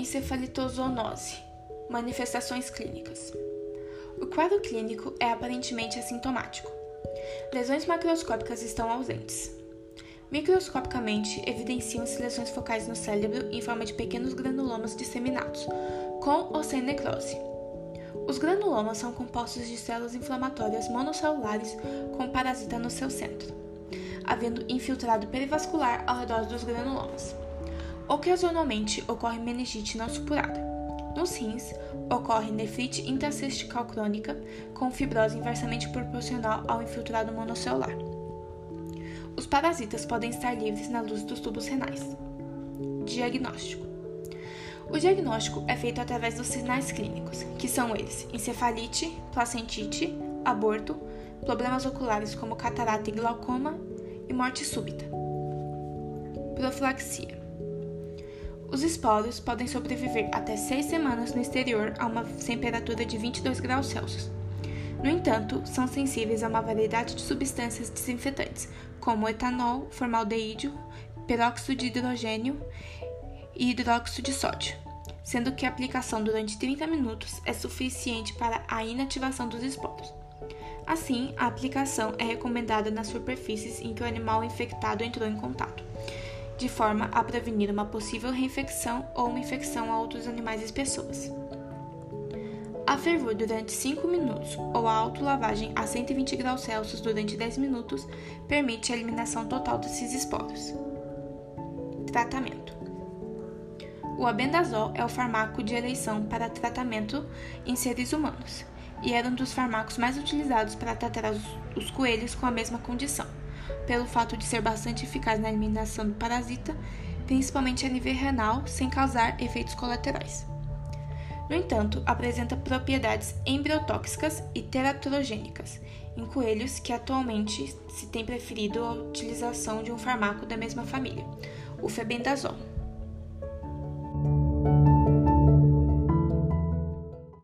encefalitozoonose. Manifestações clínicas. O quadro clínico é aparentemente assintomático. Lesões macroscópicas estão ausentes. Microscopicamente, evidenciam-se lesões focais no cérebro em forma de pequenos granulomas disseminados, com ou sem necrose. Os granulomas são compostos de células inflamatórias monocelulares com parasita no seu centro, havendo infiltrado perivascular ao redor dos granulomas. Ocasionalmente ocorre meningite não supurada. Nos rins, ocorre nefrite intersticial crônica com fibrose inversamente proporcional ao infiltrado monocelular. Os parasitas podem estar livres na luz dos tubos renais. Diagnóstico: O diagnóstico é feito através dos sinais clínicos, que são eles: encefalite, placentite, aborto, problemas oculares como catarata e glaucoma e morte súbita. Profilaxia: os esporos podem sobreviver até seis semanas no exterior a uma temperatura de 22 graus Celsius. No entanto, são sensíveis a uma variedade de substâncias desinfetantes, como etanol, formaldeído, peróxido de hidrogênio e hidróxido de sódio, sendo que a aplicação durante 30 minutos é suficiente para a inativação dos esporos. Assim, a aplicação é recomendada nas superfícies em que o animal infectado entrou em contato de forma a prevenir uma possível reinfecção ou uma infecção a outros animais e pessoas. A fervor durante 5 minutos ou a autolavagem a 120 graus Celsius durante 10 minutos permite a eliminação total desses esporos. Tratamento: O abendazol é o fármaco de eleição para tratamento em seres humanos e era um dos fármacos mais utilizados para tratar os coelhos com a mesma condição pelo fato de ser bastante eficaz na eliminação do parasita, principalmente a nível renal, sem causar efeitos colaterais. No entanto, apresenta propriedades embriotóxicas e teratrogênicas em coelhos que atualmente se tem preferido a utilização de um fármaco da mesma família, o febendazol.